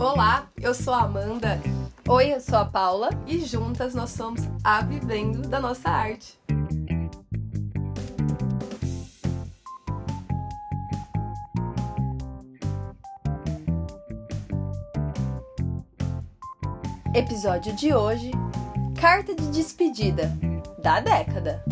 Olá, eu sou a Amanda. Oi, eu sou a Paula. E juntas nós somos a Vivendo da Nossa Arte. Episódio de hoje: Carta de despedida da década.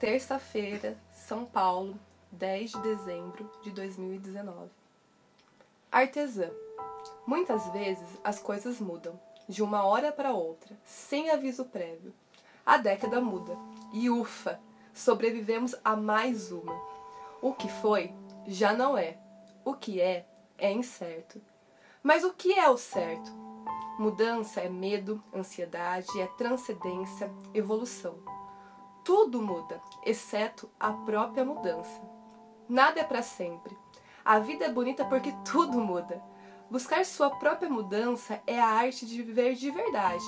Terça-feira, São Paulo, 10 de dezembro de 2019. Artesã. Muitas vezes as coisas mudam, de uma hora para outra, sem aviso prévio. A década muda, e ufa, sobrevivemos a mais uma. O que foi, já não é. O que é, é incerto. Mas o que é o certo? Mudança é medo, ansiedade, é transcendência, evolução. Tudo muda, exceto a própria mudança. Nada é para sempre. A vida é bonita porque tudo muda. Buscar sua própria mudança é a arte de viver de verdade.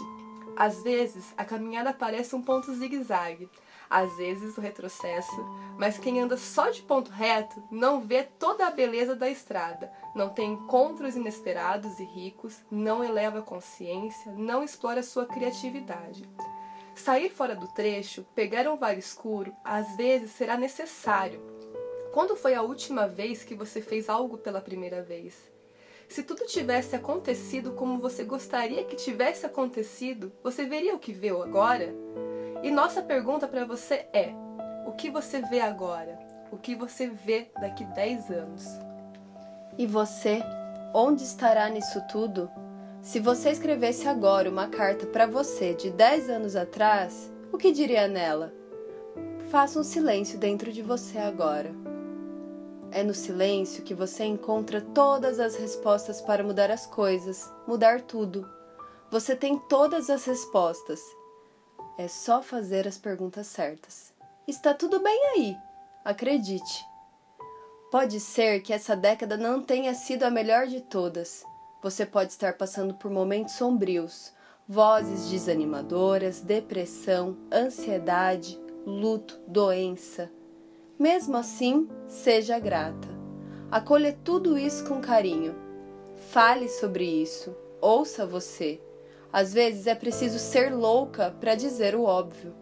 Às vezes, a caminhada parece um ponto zigue-zague, às vezes o retrocesso, mas quem anda só de ponto reto não vê toda a beleza da estrada, não tem encontros inesperados e ricos, não eleva a consciência, não explora sua criatividade. Sair fora do trecho, pegar um vale escuro, às vezes será necessário. Quando foi a última vez que você fez algo pela primeira vez? Se tudo tivesse acontecido como você gostaria que tivesse acontecido, você veria o que vê agora? E nossa pergunta para você é: o que você vê agora? O que você vê daqui 10 anos? E você, onde estará nisso tudo? Se você escrevesse agora uma carta para você de 10 anos atrás, o que diria nela? Faça um silêncio dentro de você agora. É no silêncio que você encontra todas as respostas para mudar as coisas, mudar tudo. Você tem todas as respostas. É só fazer as perguntas certas. Está tudo bem aí, acredite. Pode ser que essa década não tenha sido a melhor de todas você pode estar passando por momentos sombrios, vozes desanimadoras, depressão, ansiedade, luto, doença. Mesmo assim, seja grata. Acolha tudo isso com carinho. Fale sobre isso. Ouça você. Às vezes é preciso ser louca para dizer o óbvio.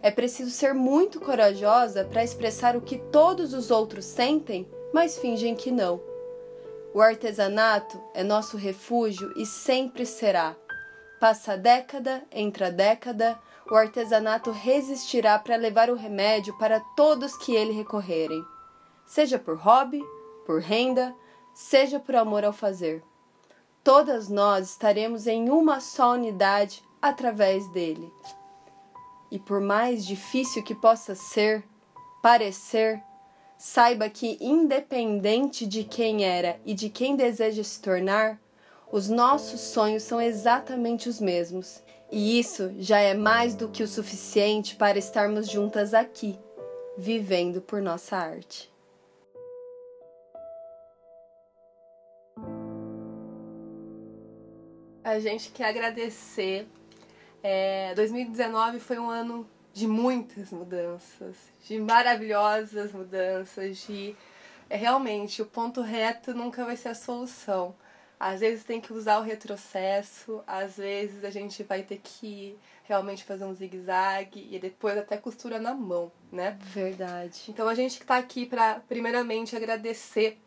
É preciso ser muito corajosa para expressar o que todos os outros sentem, mas fingem que não. O artesanato é nosso refúgio e sempre será. Passa década, entra década, o artesanato resistirá para levar o remédio para todos que ele recorrerem, seja por hobby, por renda, seja por amor ao fazer. Todas nós estaremos em uma só unidade através dele. E por mais difícil que possa ser, parecer, Saiba que, independente de quem era e de quem deseja se tornar, os nossos sonhos são exatamente os mesmos. E isso já é mais do que o suficiente para estarmos juntas aqui, vivendo por nossa arte. A gente quer agradecer. É, 2019 foi um ano de muitas mudanças, de maravilhosas mudanças, de é, realmente o ponto reto nunca vai ser a solução. Às vezes tem que usar o retrocesso, às vezes a gente vai ter que realmente fazer um zigue-zague e depois até costura na mão, né? Verdade. Então a gente está aqui para primeiramente agradecer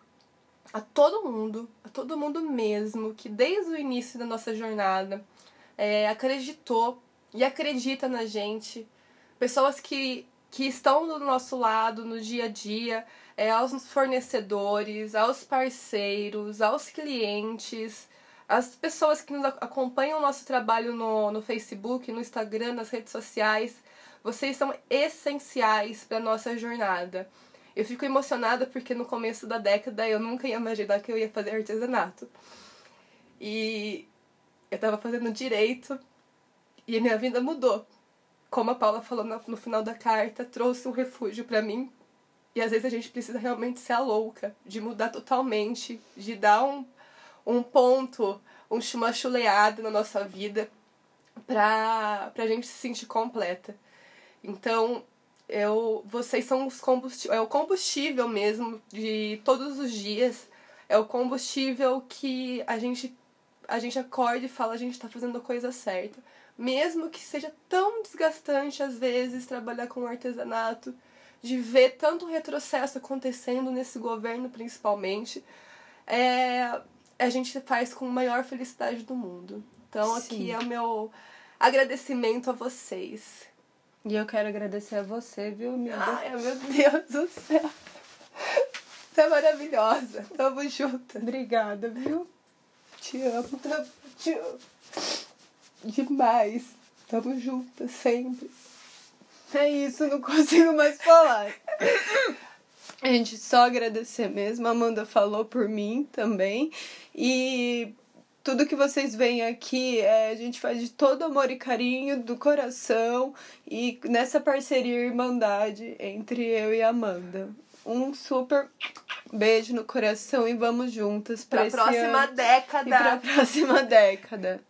a todo mundo, a todo mundo mesmo que desde o início da nossa jornada é, acreditou e acredita na gente pessoas que, que estão do nosso lado no dia a dia, é, aos fornecedores, aos parceiros, aos clientes, as pessoas que nos acompanham o nosso trabalho no, no Facebook, no Instagram, nas redes sociais. Vocês são essenciais para a nossa jornada. Eu fico emocionada porque no começo da década eu nunca ia imaginar que eu ia fazer artesanato. E eu estava fazendo direito e a minha vida mudou como a Paula falou no, final da carta, trouxe um refúgio para mim. E às vezes a gente precisa realmente ser a louca, de mudar totalmente, de dar um, um ponto, uma chuleada na nossa vida pra, pra gente se sentir completa. Então, eu, vocês são os combustível, é o combustível mesmo de todos os dias. É o combustível que a gente a gente acorda e fala a gente está fazendo a coisa certa. Mesmo que seja tão desgastante às vezes trabalhar com artesanato, de ver tanto retrocesso acontecendo nesse governo principalmente, é, a gente faz com a maior felicidade do mundo. Então Sim. aqui é o meu agradecimento a vocês. E eu quero agradecer a você, viu, amiga? Ai, meu Deus do céu. Você é maravilhosa. Tamo junto. Obrigada, viu? Te amo. Te amo. Demais. Tamo junto sempre. É isso, não consigo mais falar. Gente, só agradecer mesmo. A Amanda falou por mim também. E tudo que vocês veem aqui é, a gente faz de todo amor e carinho, do coração e nessa parceria e irmandade entre eu e a Amanda. Um super beijo no coração e vamos juntas Pra esse próxima ano década. e pra próxima década.